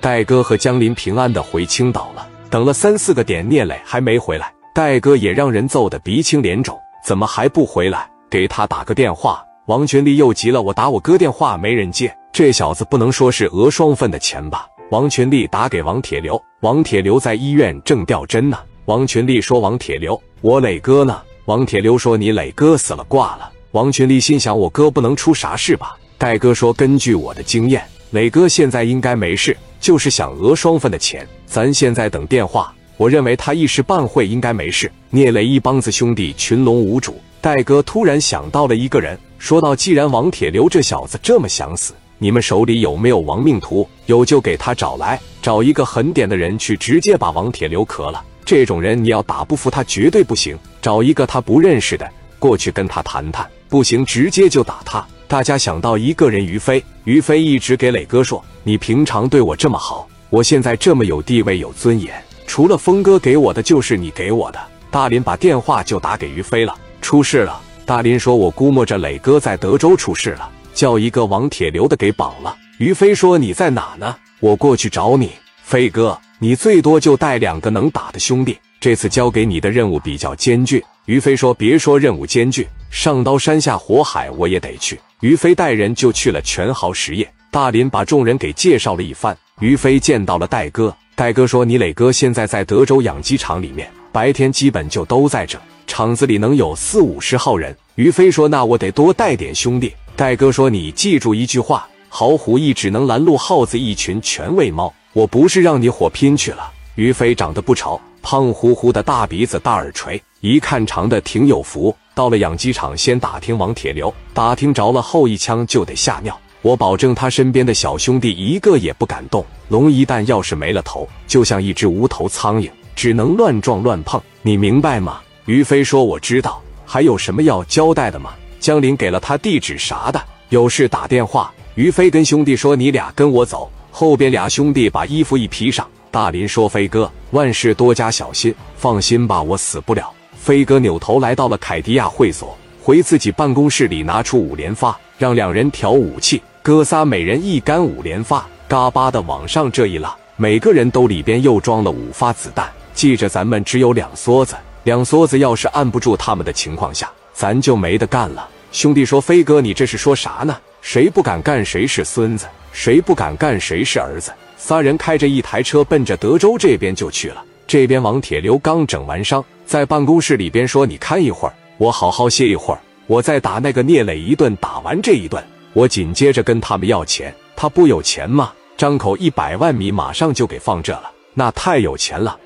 戴哥和江林平安的回青岛了。等了三四个点，聂磊还没回来，戴哥也让人揍得鼻青脸肿，怎么还不回来？给他打个电话。王群力又急了，我打我哥电话没人接，这小子不能说是讹双份的钱吧？王群力打给王铁流，王铁流在医院正吊针呢。王群力说：“王铁流，我磊哥呢？”王铁流说：“你磊哥死了，挂了。”王群力心想：“我哥不能出啥事吧？”戴哥说：“根据我的经验，磊哥现在应该没事，就是想讹双份的钱。咱现在等电话，我认为他一时半会应该没事。”聂磊一帮子兄弟群龙无主，戴哥突然想到了一个人，说道：“既然王铁流这小子这么想死。”你们手里有没有亡命徒？有就给他找来，找一个狠点的人去，直接把王铁流磕了。这种人你要打不服他，绝对不行。找一个他不认识的过去跟他谈谈，不行直接就打他。大家想到一个人，于飞。于飞一直给磊哥说：“你平常对我这么好，我现在这么有地位有尊严，除了峰哥给我的，就是你给我的。”大林把电话就打给于飞了，出事了。大林说：“我估摸着磊哥在德州出事了。”叫一个王铁流的给绑了。于飞说：“你在哪呢？我过去找你。”飞哥，你最多就带两个能打的兄弟。这次交给你的任务比较艰巨。于飞说：“别说任务艰巨，上刀山下火海我也得去。”于飞带人就去了全豪实业。大林把众人给介绍了一番。于飞见到了戴哥，戴哥说：“你磊哥现在在德州养鸡场里面，白天基本就都在这，厂子里能有四五十号人。”于飞说：“那我得多带点兄弟。”戴哥说：“你记住一句话，好虎一只能拦路，耗子一群全喂猫。我不是让你火拼去了。”于飞长得不丑，胖乎乎的大鼻子大耳垂，一看长得挺有福。到了养鸡场，先打听王铁流，打听着了后一枪就得吓尿。我保证他身边的小兄弟一个也不敢动。龙一旦要是没了头，就像一只无头苍蝇，只能乱撞乱碰。你明白吗？于飞说：“我知道。还有什么要交代的吗？”江林给了他地址啥的，有事打电话。于飞跟兄弟说：“你俩跟我走。”后边俩兄弟把衣服一披上。大林说：“飞哥，万事多加小心，放心吧，我死不了。”飞哥扭头来到了凯迪亚会所，回自己办公室里拿出五连发，让两人调武器。哥仨每人一杆五连发，嘎巴的往上这一拉，每个人兜里边又装了五发子弹。记着，咱们只有两梭子，两梭子要是按不住他们的情况下。咱就没得干了。兄弟说：“飞哥，你这是说啥呢？谁不敢干，谁是孙子；谁不敢干，谁是儿子。”仨人开着一台车，奔着德州这边就去了。这边王铁流刚整完伤，在办公室里边说：“你看一会儿，我好好歇一会儿，我再打那个聂磊一顿。打完这一顿，我紧接着跟他们要钱。他不有钱吗？张口一百万米，马上就给放这了，那太有钱了。”